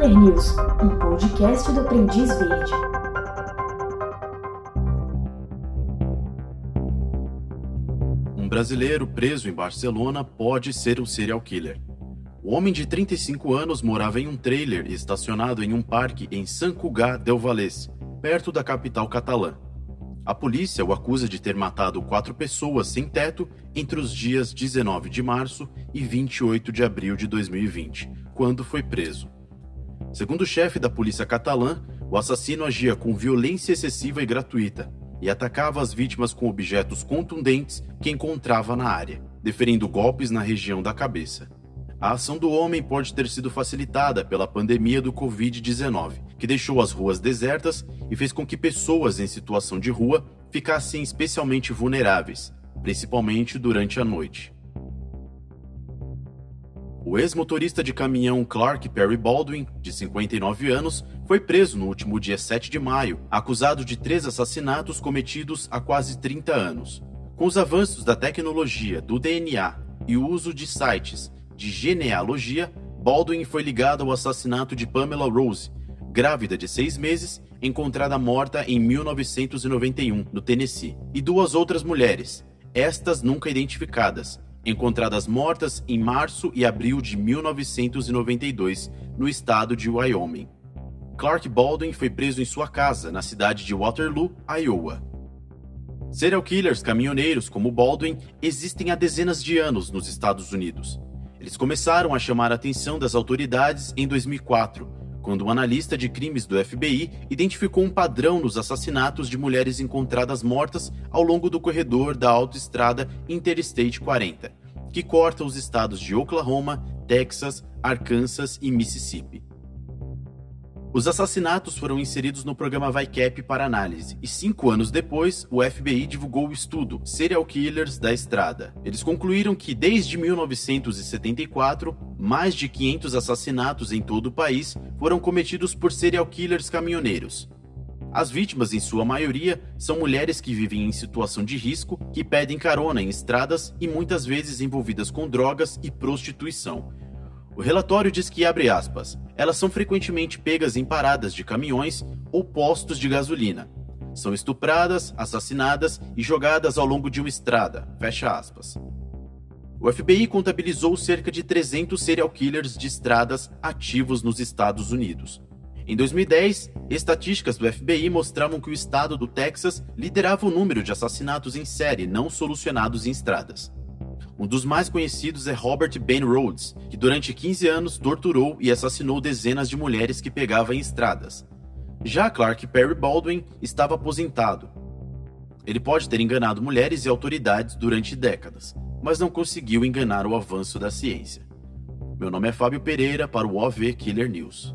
Killer News, um podcast do Aprendiz Verde. Um brasileiro preso em Barcelona pode ser um serial killer. O homem de 35 anos morava em um trailer estacionado em um parque em Sant Cugat del Vallès, perto da capital catalã. A polícia o acusa de ter matado quatro pessoas sem teto entre os dias 19 de março e 28 de abril de 2020, quando foi preso. Segundo o chefe da polícia catalã, o assassino agia com violência excessiva e gratuita e atacava as vítimas com objetos contundentes que encontrava na área, deferindo golpes na região da cabeça. A ação do homem pode ter sido facilitada pela pandemia do Covid-19, que deixou as ruas desertas e fez com que pessoas em situação de rua ficassem especialmente vulneráveis, principalmente durante a noite. O ex-motorista de caminhão Clark Perry Baldwin, de 59 anos, foi preso no último dia 7 de maio, acusado de três assassinatos cometidos há quase 30 anos. Com os avanços da tecnologia, do DNA e o uso de sites de genealogia, Baldwin foi ligado ao assassinato de Pamela Rose, grávida de seis meses, encontrada morta em 1991, no Tennessee, e duas outras mulheres, estas nunca identificadas, encontradas mortas em março e abril de 1992, no estado de Wyoming. Clark Baldwin foi preso em sua casa, na cidade de Waterloo, Iowa. Serial killers caminhoneiros como Baldwin existem há dezenas de anos nos Estados Unidos. Eles começaram a chamar a atenção das autoridades em 2004, quando um analista de crimes do FBI identificou um padrão nos assassinatos de mulheres encontradas mortas ao longo do corredor da autoestrada Interstate 40, que corta os estados de Oklahoma, Texas, Arkansas e Mississippi. Os assassinatos foram inseridos no programa VICAP para análise, e cinco anos depois, o FBI divulgou o estudo Serial Killers da Estrada. Eles concluíram que, desde 1974, mais de 500 assassinatos em todo o país foram cometidos por serial killers caminhoneiros. As vítimas, em sua maioria, são mulheres que vivem em situação de risco, que pedem carona em estradas e muitas vezes envolvidas com drogas e prostituição o relatório diz que, abre aspas, elas são frequentemente pegas em paradas de caminhões ou postos de gasolina. São estupradas, assassinadas e jogadas ao longo de uma estrada, fecha aspas. O FBI contabilizou cerca de 300 serial killers de estradas ativos nos Estados Unidos. Em 2010, estatísticas do FBI mostravam que o estado do Texas liderava o número de assassinatos em série não solucionados em estradas. Um dos mais conhecidos é Robert Ben Rhodes, que durante 15 anos torturou e assassinou dezenas de mulheres que pegava em estradas. Já Clark Perry Baldwin estava aposentado. Ele pode ter enganado mulheres e autoridades durante décadas, mas não conseguiu enganar o avanço da ciência. Meu nome é Fábio Pereira para o OV Killer News.